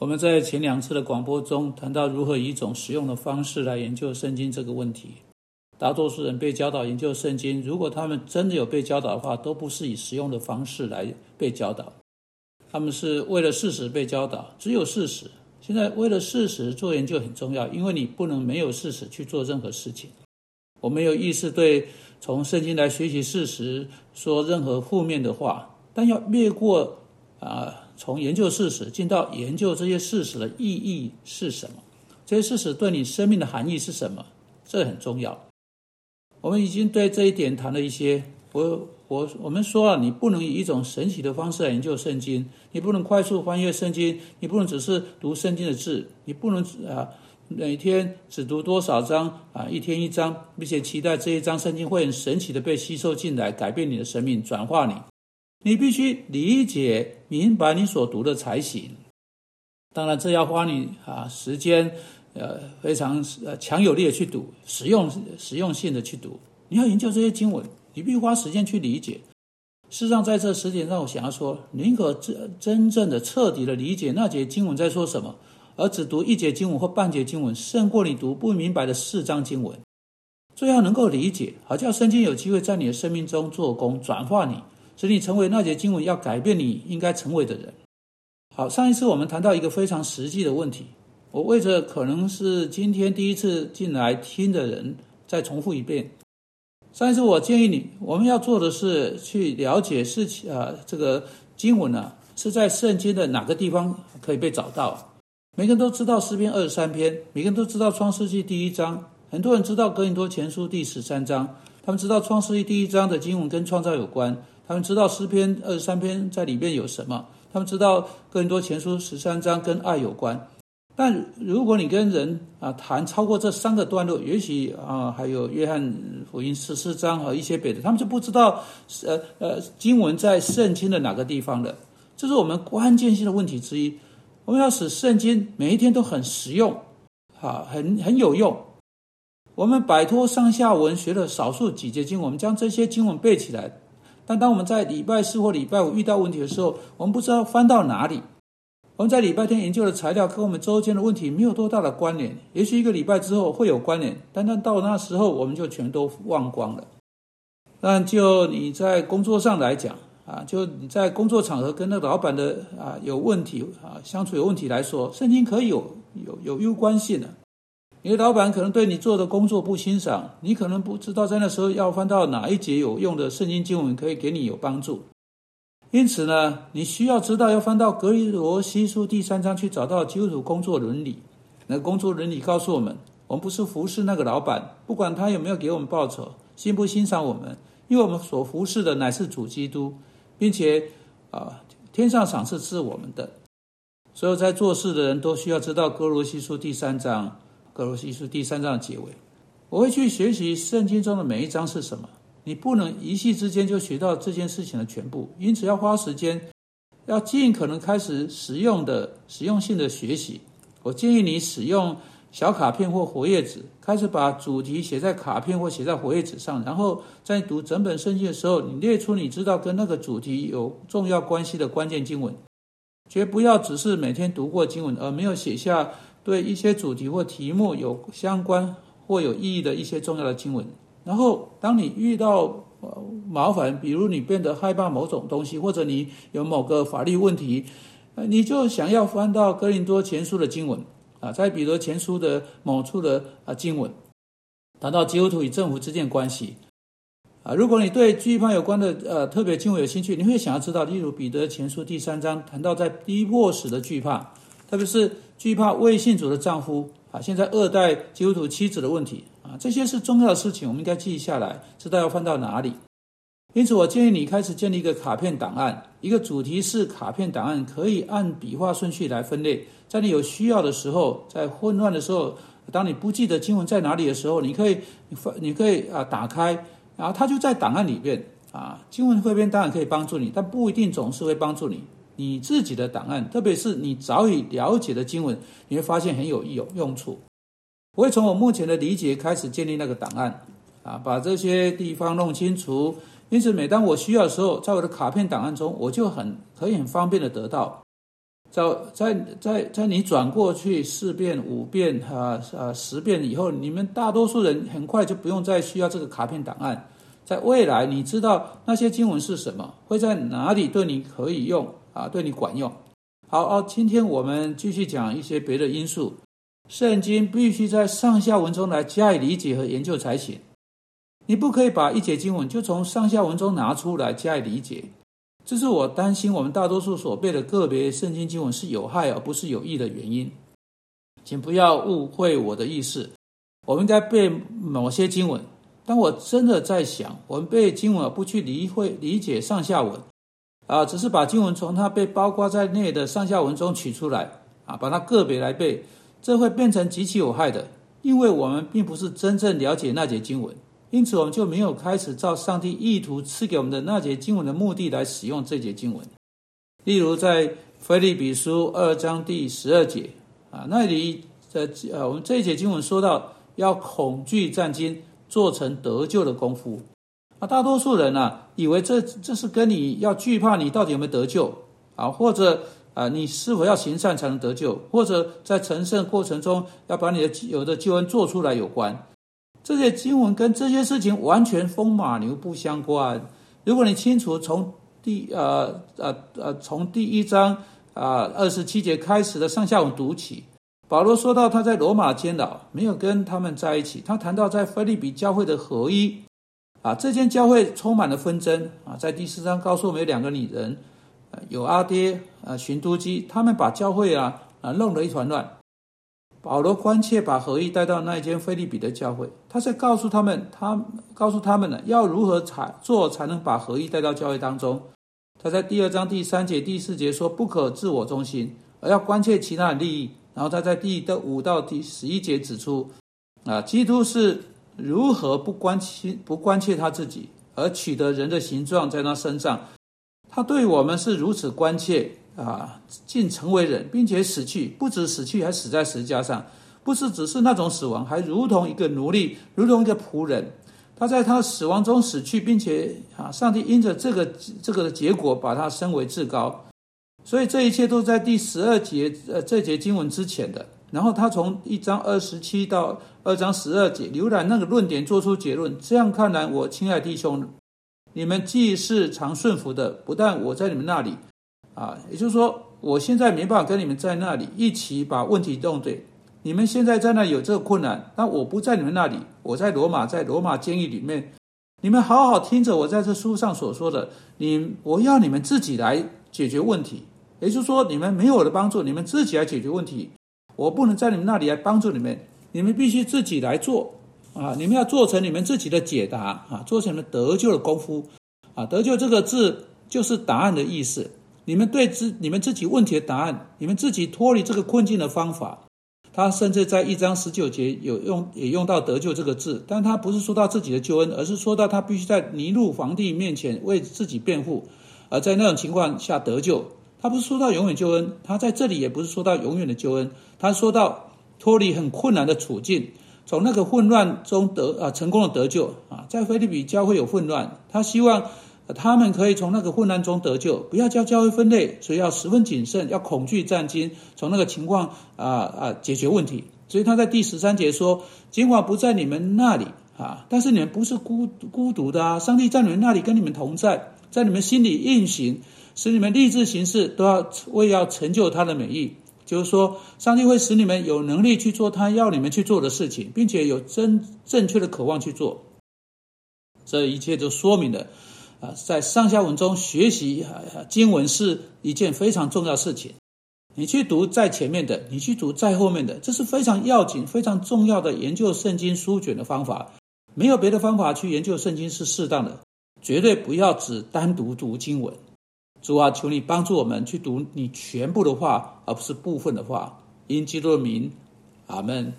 我们在前两次的广播中谈到如何以一种实用的方式来研究圣经这个问题。大多数人被教导研究圣经，如果他们真的有被教导的话，都不是以实用的方式来被教导，他们是为了事实被教导，只有事实。现在为了事实做研究很重要，因为你不能没有事实去做任何事情。我没有意识对从圣经来学习事实说任何负面的话，但要越过啊，从研究事实进到研究这些事实的意义是什么？这些事实对你生命的含义是什么？这很重要。我们已经对这一点谈了一些。我我我们说了，你不能以一种神奇的方式来研究圣经，你不能快速翻阅圣经，你不能只是读圣经的字，你不能啊每天只读多少章啊一天一章，并且期待这一章圣经会很神奇的被吸收进来，改变你的生命，转化你。你必须理解明白你所读的才行。当然，这要花你啊时间。呃，非常呃强有力的去读，实用实用性的去读。你要研究这些经文，你必须花时间去理解。事实上，在这十点上，我想要说，宁可真真正的彻底的理解那节经文在说什么，而只读一节经文或半节经文，胜过你读不明白的四章经文。最好能够理解，好叫圣经有机会在你的生命中做工，转化你，使你成为那节经文要改变你应该成为的人。好，上一次我们谈到一个非常实际的问题。我为着可能是今天第一次进来听的人，再重复一遍。上一次我建议你，我们要做的是去了解事情啊，这个经文呢是在圣经的哪个地方可以被找到？每个人都知道诗篇二十三篇，每个人都知道创世纪第一章，很多人知道哥林多前书第十三章，他们知道创世纪第一章的经文跟创造有关，他们知道诗篇二十三篇在里面有什么，他们知道更多前书十三章跟爱有关。但如果你跟人啊谈超过这三个段落，也许啊还有约翰福音十四章和一些别的，他们就不知道呃呃经文在圣经的哪个地方的，这是我们关键性的问题之一。我们要使圣经每一天都很实用，啊，很很有用。我们摆脱上下文，学了少数几节经文，我们将这些经文背起来。但当我们在礼拜四或礼拜五遇到问题的时候，我们不知道翻到哪里。我们在礼拜天研究的材料跟我们周间的问题没有多大的关联，也许一个礼拜之后会有关联，但但到那时候我们就全都忘光了。但就你在工作上来讲啊，就你在工作场合跟那个老板的啊有问题啊相处有问题来说，圣经可以有有有攸关性的。你的老板可能对你做的工作不欣赏，你可能不知道在那时候要翻到哪一节有用的圣经经文可以给你有帮助。因此呢，你需要知道要翻到格罗西书第三章去找到基督徒工作伦理。那工作伦理告诉我们，我们不是服侍那个老板，不管他有没有给我们报酬，欣不欣赏我们，因为我们所服侍的乃是主基督，并且啊，天上赏赐是我们的。所有在做事的人都需要知道格罗西书第三章，格罗西书第三章的结尾。我会去学习圣经中的每一章是什么。你不能一夕之间就学到这件事情的全部，因此要花时间，要尽可能开始实用的实用性的学习。我建议你使用小卡片或活页纸，开始把主题写在卡片或写在活页纸上，然后在读整本圣经的时候，你列出你知道跟那个主题有重要关系的关键经文，绝不要只是每天读过经文而没有写下对一些主题或题目有相关或有意义的一些重要的经文。然后，当你遇到呃麻烦，比如你变得害怕某种东西，或者你有某个法律问题，呃，你就想要翻到哥林多前书的经文啊，在彼得前书的某处的啊经文，谈到基督徒与政府之间关系啊。如果你对惧怕有关的呃特别经文有兴趣，你会想要知道，例如彼得前书第三章谈到在逼迫时的惧怕，特别是惧怕未信主的丈夫啊，现在二代基督徒妻子的问题。啊，这些是重要的事情，我们应该记下来，知道要放到哪里。因此，我建议你开始建立一个卡片档案，一个主题式卡片档案，可以按笔画顺序来分类。在你有需要的时候，在混乱的时候，当你不记得经文在哪里的时候，你可以，你可以啊打开，然后它就在档案里面啊。经文汇编当然可以帮助你，但不一定总是会帮助你。你自己的档案，特别是你早已了解的经文，你会发现很有有用处。我会从我目前的理解开始建立那个档案，啊，把这些地方弄清楚。因此，每当我需要的时候，在我的卡片档案中，我就很可以很方便的得到。在在在在你转过去四遍五遍啊啊十遍以后，你们大多数人很快就不用再需要这个卡片档案。在未来，你知道那些经文是什么，会在哪里对你可以用啊，对你管用。好哦，今天我们继续讲一些别的因素。圣经必须在上下文中来加以理解和研究才行。你不可以把一节经文就从上下文中拿出来加以理解。这是我担心我们大多数所背的个别圣经经文是有害而不是有益的原因。请不要误会我的意思。我们应该背某些经文，但我真的在想，我们背经文而不去理会理解上下文，啊，只是把经文从它被包括在内的上下文中取出来，啊，把它个别来背。这会变成极其有害的，因为我们并不是真正了解那节经文，因此我们就没有开始照上帝意图赐给我们的那节经文的目的来使用这节经文。例如，在腓立比书二章第十二节啊，那里的呃，我们这一节经文说到要恐惧战兢，做成得救的功夫。啊，大多数人呢，以为这这是跟你要惧怕你到底有没有得救啊，或者。啊，你是否要行善才能得救，或者在成圣过程中要把你的有的救恩做出来有关？这些经文跟这些事情完全风马牛不相关。如果你清楚从第呃呃呃从第一章啊二十七节开始的上下文读起，保罗说到他在罗马监牢没有跟他们在一起，他谈到在菲利比教会的合一啊，这间教会充满了纷争啊，在第四章告诉我们有两个女人。有阿爹啊，寻都基，他们把教会啊啊弄得一团乱。保罗关切把合一带到那一间菲利比的教会，他在告诉他们，他告诉他们呢，要如何才做才能把合一带到教会当中。他在第二章第三节、第四节说，不可自我中心，而要关切其他的利益。然后他在第的五到第十一节指出，啊，基督是如何不关心、不关切他自己，而取得人的形状在他身上。他对我们是如此关切啊，竟成为人，并且死去，不止死去，还死在石架上，不是只是那种死亡，还如同一个奴隶，如同一个仆人。他在他死亡中死去，并且啊，上帝因着这个这个的结果，把他升为至高。所以这一切都在第十二节呃这节经文之前的。然后他从一章二十七到二章十二节浏览那个论点，做出结论。这样看来，我亲爱弟兄。你们既是常顺服的，不但我在你们那里，啊，也就是说，我现在没办法跟你们在那里一起把问题弄对。你们现在在那有这个困难，那我不在你们那里，我在罗马，在罗马监狱里面，你们好好听着我在这书上所说的，你我要你们自己来解决问题。也就是说，你们没有我的帮助，你们自己来解决问题，我不能在你们那里来帮助你们，你们必须自己来做。啊，你们要做成你们自己的解答啊，做成你们得救的功夫啊。得救这个字就是答案的意思。你们对自你们自己问题的答案，你们自己脱离这个困境的方法。他甚至在一章十九节有用，也用到得救这个字，但他不是说到自己的救恩，而是说到他必须在尼禄皇帝面前为自己辩护，而在那种情况下得救。他不是说到永远救恩，他在这里也不是说到永远的救恩，他说到脱离很困难的处境。从那个混乱中得啊成功的得救啊，在菲律比教会有混乱，他希望他们可以从那个混乱中得救，不要叫教会分裂，所以要十分谨慎，要恐惧战惊，从那个情况啊啊解决问题。所以他在第十三节说：“尽管不在你们那里啊，但是你们不是孤孤独的啊，上帝在你们那里跟你们同在，在你们心里运行，使你们立志行事都要为要成就他的美意。”就是说，上帝会使你们有能力去做他要你们去做的事情，并且有真正确的渴望去做。这一切都说明了，啊，在上下文中学习经文是一件非常重要事情。你去读在前面的，你去读在后面的，这是非常要紧、非常重要的研究圣经书卷的方法。没有别的方法去研究圣经是适当的，绝对不要只单独读经文。主啊，求你帮助我们去读你全部的话，而不是部分的话。因基督的名，阿门。